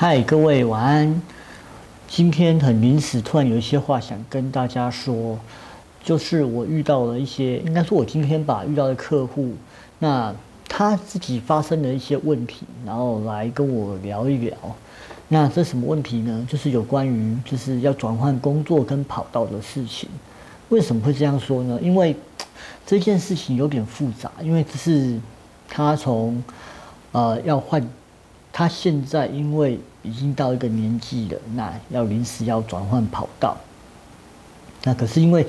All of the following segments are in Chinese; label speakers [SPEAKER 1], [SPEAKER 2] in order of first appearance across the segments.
[SPEAKER 1] 嗨，各位晚安。今天很临时，突然有一些话想跟大家说，就是我遇到了一些，应该说我今天吧遇到的客户，那他自己发生了一些问题，然后来跟我聊一聊。那这什么问题呢？就是有关于就是要转换工作跟跑道的事情。为什么会这样说呢？因为这件事情有点复杂，因为这是他从呃要换，他现在因为已经到一个年纪了，那要临时要转换跑道。那可是因为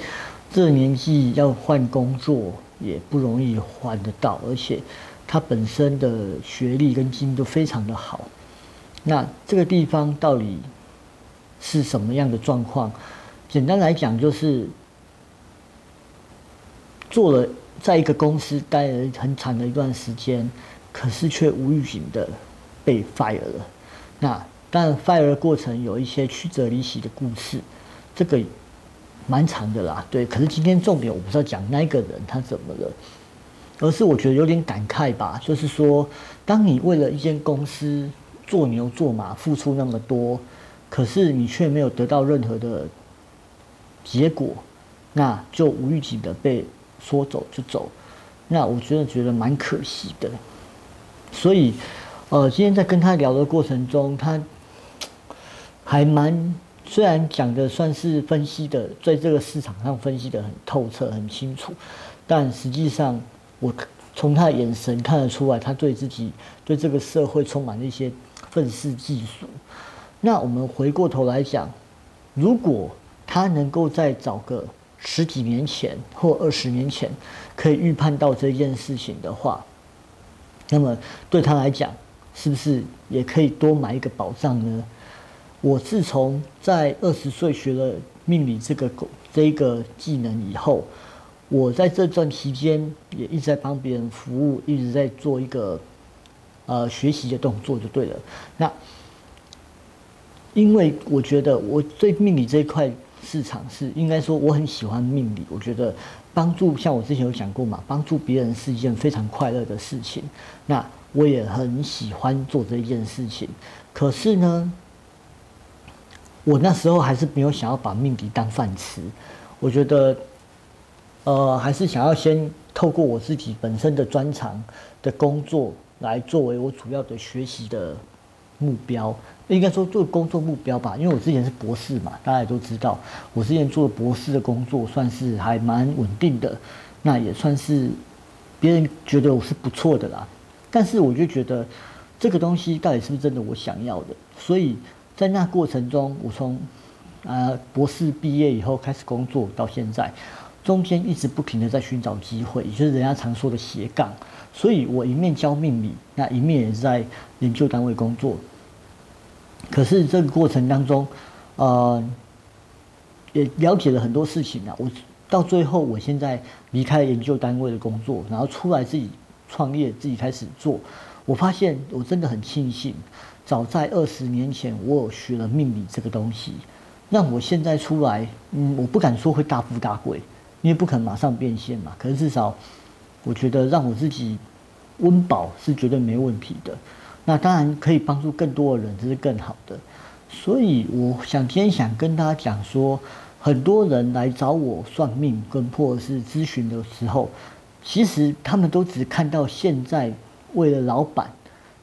[SPEAKER 1] 这年纪要换工作也不容易换得到，而且他本身的学历跟经历都非常的好。那这个地方到底是什么样的状况？简单来讲，就是做了在一个公司待了很长的一段时间，可是却无预警的被 fire 了。那当然，fire 的过程有一些曲折离奇的故事，这个蛮长的啦。对，可是今天重点我不是要讲那个人他怎么了，而是我觉得有点感慨吧。就是说，当你为了一间公司，做牛做马付出那么多，可是你却没有得到任何的结果，那就无预警的被说走就走，那我真的觉得蛮可惜的。所以，呃，今天在跟他聊的过程中，他还蛮虽然讲的算是分析的，在这个市场上分析的很透彻、很清楚，但实际上我从他的眼神看得出来，他对自己对这个社会充满了一些。愤世嫉俗。那我们回过头来讲，如果他能够在找个十几年前或二十年前可以预判到这件事情的话，那么对他来讲，是不是也可以多买一个保障呢？我自从在二十岁学了命理这个这个技能以后，我在这段期间也一直在帮别人服务，一直在做一个。呃，学习的动作就对了。那因为我觉得我对命理这一块市场是应该说我很喜欢命理。我觉得帮助像我之前有讲过嘛，帮助别人是一件非常快乐的事情。那我也很喜欢做这一件事情。可是呢，我那时候还是没有想要把命理当饭吃。我觉得，呃，还是想要先透过我自己本身的专长的工作。来作为我主要的学习的目标，应该说做工作目标吧。因为我之前是博士嘛，大家也都知道，我之前做博士的工作算是还蛮稳定的，那也算是别人觉得我是不错的啦。但是我就觉得这个东西到底是不是真的我想要的？所以在那过程中，我从呃博士毕业以后开始工作到现在，中间一直不停的在寻找机会，也就是人家常说的斜杠。所以我一面教命理，那一面也是在研究单位工作。可是这个过程当中，呃，也了解了很多事情啊。我到最后，我现在离开研究单位的工作，然后出来自己创业，自己开始做。我发现我真的很庆幸，早在二十年前，我有学了命理这个东西，让我现在出来，嗯，我不敢说会大富大贵，因为不可能马上变现嘛。可是至少。我觉得让我自己温饱是绝对没问题的，那当然可以帮助更多的人，这是更好的。所以我想今天想跟大家讲说，很多人来找我算命跟或者是咨询的时候，其实他们都只看到现在为了老板，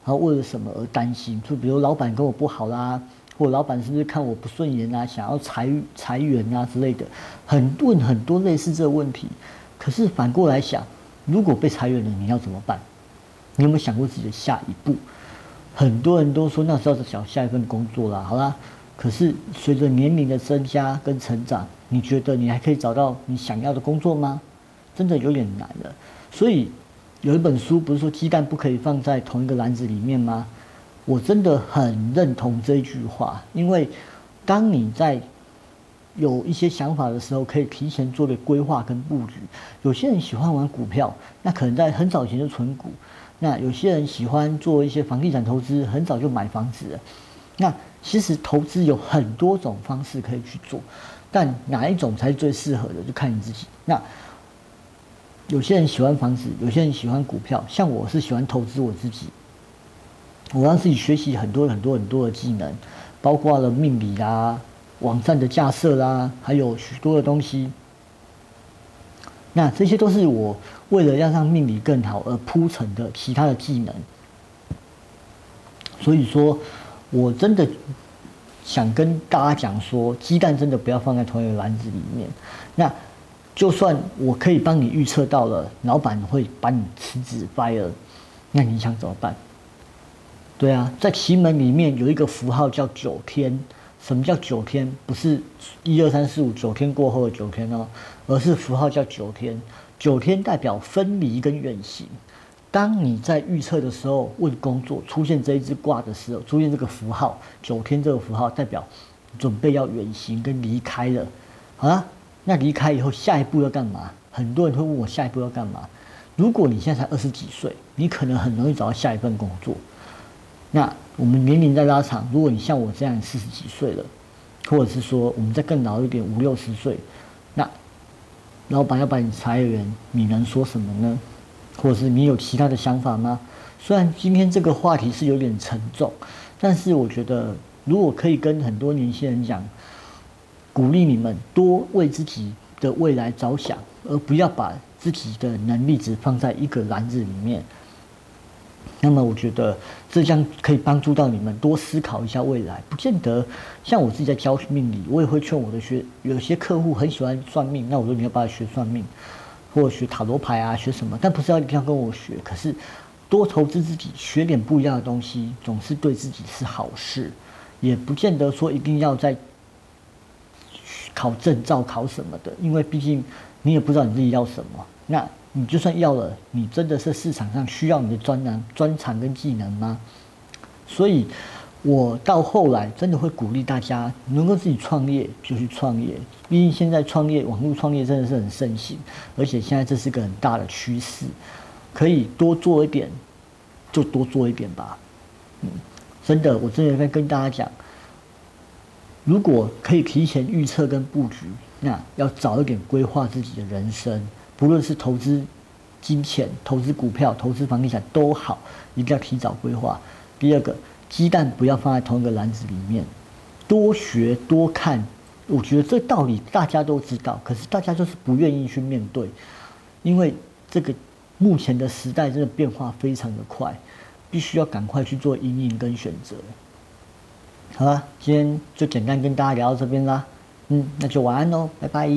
[SPEAKER 1] 然后为了什么而担心，就比如老板跟我不好啦，或老板是不是看我不顺眼啊，想要裁裁员啊之类的，很问很多类似这个问题。可是反过来想。如果被裁员了，你要怎么办？你有没有想过自己的下一步？很多人都说那时候是找下一份工作啦，好啦。可是随着年龄的增加跟成长，你觉得你还可以找到你想要的工作吗？真的有点难了。所以有一本书不是说鸡蛋不可以放在同一个篮子里面吗？我真的很认同这一句话，因为当你在。有一些想法的时候，可以提前做个规划跟布局。有些人喜欢玩股票，那可能在很早前就存股；那有些人喜欢做一些房地产投资，很早就买房子了。那其实投资有很多种方式可以去做，但哪一种才是最适合的，就看你自己。那有些人喜欢房子，有些人喜欢股票，像我是喜欢投资我自己。我让自己学习很多很多很多的技能，包括了命理啦、网站的架设啦，还有许多的东西。那这些都是我为了要让命理更好而铺成的其他的技能。所以说，我真的想跟大家讲说，鸡蛋真的不要放在同一个篮子里面。那就算我可以帮你预测到了，老板会把你辞职 fire，那你想怎么办？对啊，在奇门里面有一个符号叫九天。什么叫九天？不是一二三四五九天过后的九天哦，而是符号叫九天。九天代表分离跟远行。当你在预测的时候问工作出现这一只卦的时候，出现这个符号九天这个符号代表准备要远行跟离开了。好了，那离开以后下一步要干嘛？很多人会问我下一步要干嘛。如果你现在才二十几岁，你可能很容易找到下一份工作。那我们年龄在拉长，如果你像我这样四十几岁了，或者是说我们再更老一点五六十岁，那老板要把你裁员，你能说什么呢？或者是你有其他的想法吗？虽然今天这个话题是有点沉重，但是我觉得如果可以跟很多年轻人讲，鼓励你们多为自己的未来着想，而不要把自己的能力只放在一个篮子里面。那么我觉得这将可以帮助到你们多思考一下未来，不见得像我自己在教命理，我也会劝我的学，有些客户很喜欢算命，那我说你要不要学算命，或者学塔罗牌啊，学什么？但不是要一定要跟我学，可是多投资自己，学点不一样的东西，总是对自己是好事，也不见得说一定要在考证照考什么的，因为毕竟你也不知道你自己要什么，那。你就算要了，你真的是市场上需要你的专栏、专长跟技能吗？所以，我到后来真的会鼓励大家，能够自己创业就去创业。毕竟现在创业、网络创业真的是很盛行，而且现在这是个很大的趋势，可以多做一点，就多做一点吧。嗯，真的，我真的在跟大家讲，如果可以提前预测跟布局，那要早一点规划自己的人生。不论是投资金钱、投资股票、投资房地产都好，一定要提早规划。第二个，鸡蛋不要放在同一个篮子里面，多学多看。我觉得这道理大家都知道，可是大家就是不愿意去面对，因为这个目前的时代真的变化非常的快，必须要赶快去做阴影跟选择。好了，今天就简单跟大家聊到这边啦。嗯，那就晚安喽，拜拜。